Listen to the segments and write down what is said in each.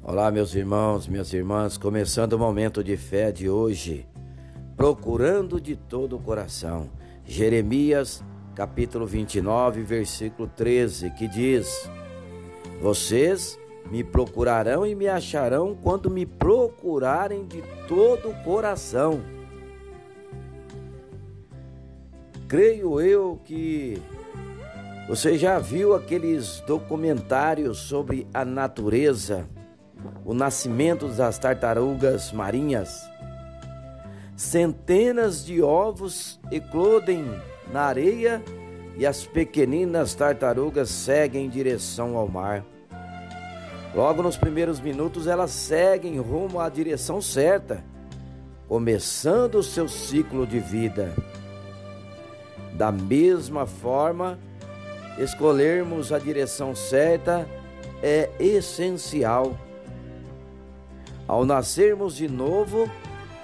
Olá, meus irmãos, minhas irmãs, começando o momento de fé de hoje, procurando de todo o coração. Jeremias, capítulo 29, versículo 13, que diz: Vocês me procurarão e me acharão quando me procurarem de todo o coração. Creio eu que você já viu aqueles documentários sobre a natureza o nascimento das tartarugas marinhas. Centenas de ovos eclodem na areia e as pequeninas tartarugas seguem em direção ao mar. Logo nos primeiros minutos, elas seguem rumo à direção certa, começando o seu ciclo de vida. Da mesma forma, escolhermos a direção certa é essencial ao nascermos de novo,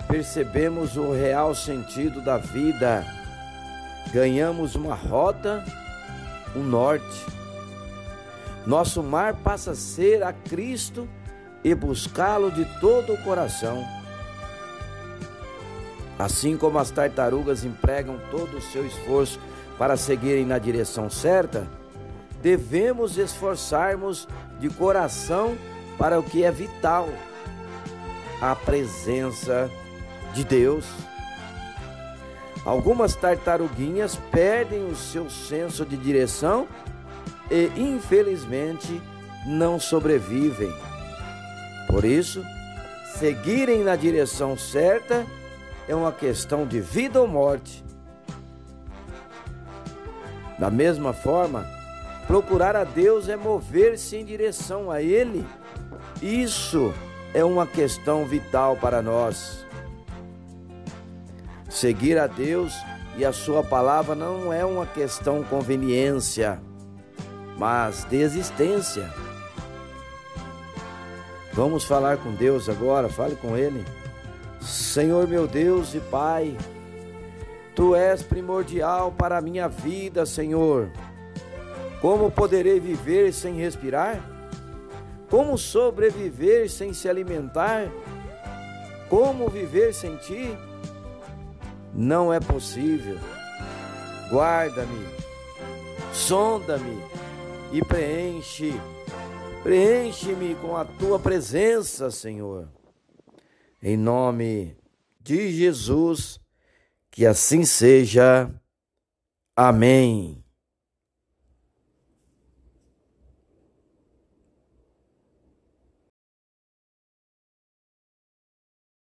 percebemos o real sentido da vida. Ganhamos uma rota, um norte. Nosso mar passa a ser a Cristo e buscá-lo de todo o coração. Assim como as tartarugas empregam todo o seu esforço para seguirem na direção certa, devemos esforçarmos de coração para o que é vital a presença de Deus. Algumas tartaruguinhas perdem o seu senso de direção e, infelizmente, não sobrevivem. Por isso, seguirem na direção certa é uma questão de vida ou morte. Da mesma forma, procurar a Deus é mover-se em direção a Ele. Isso é uma questão vital para nós. Seguir a Deus e a Sua palavra não é uma questão conveniência, mas de existência. Vamos falar com Deus agora, fale com Ele. Senhor meu Deus e Pai, Tu és primordial para a minha vida, Senhor. Como poderei viver sem respirar? Como sobreviver sem se alimentar? Como viver sem ti? Não é possível. Guarda-me, sonda-me e preenche, preenche-me com a tua presença, Senhor. Em nome de Jesus, que assim seja. Amém.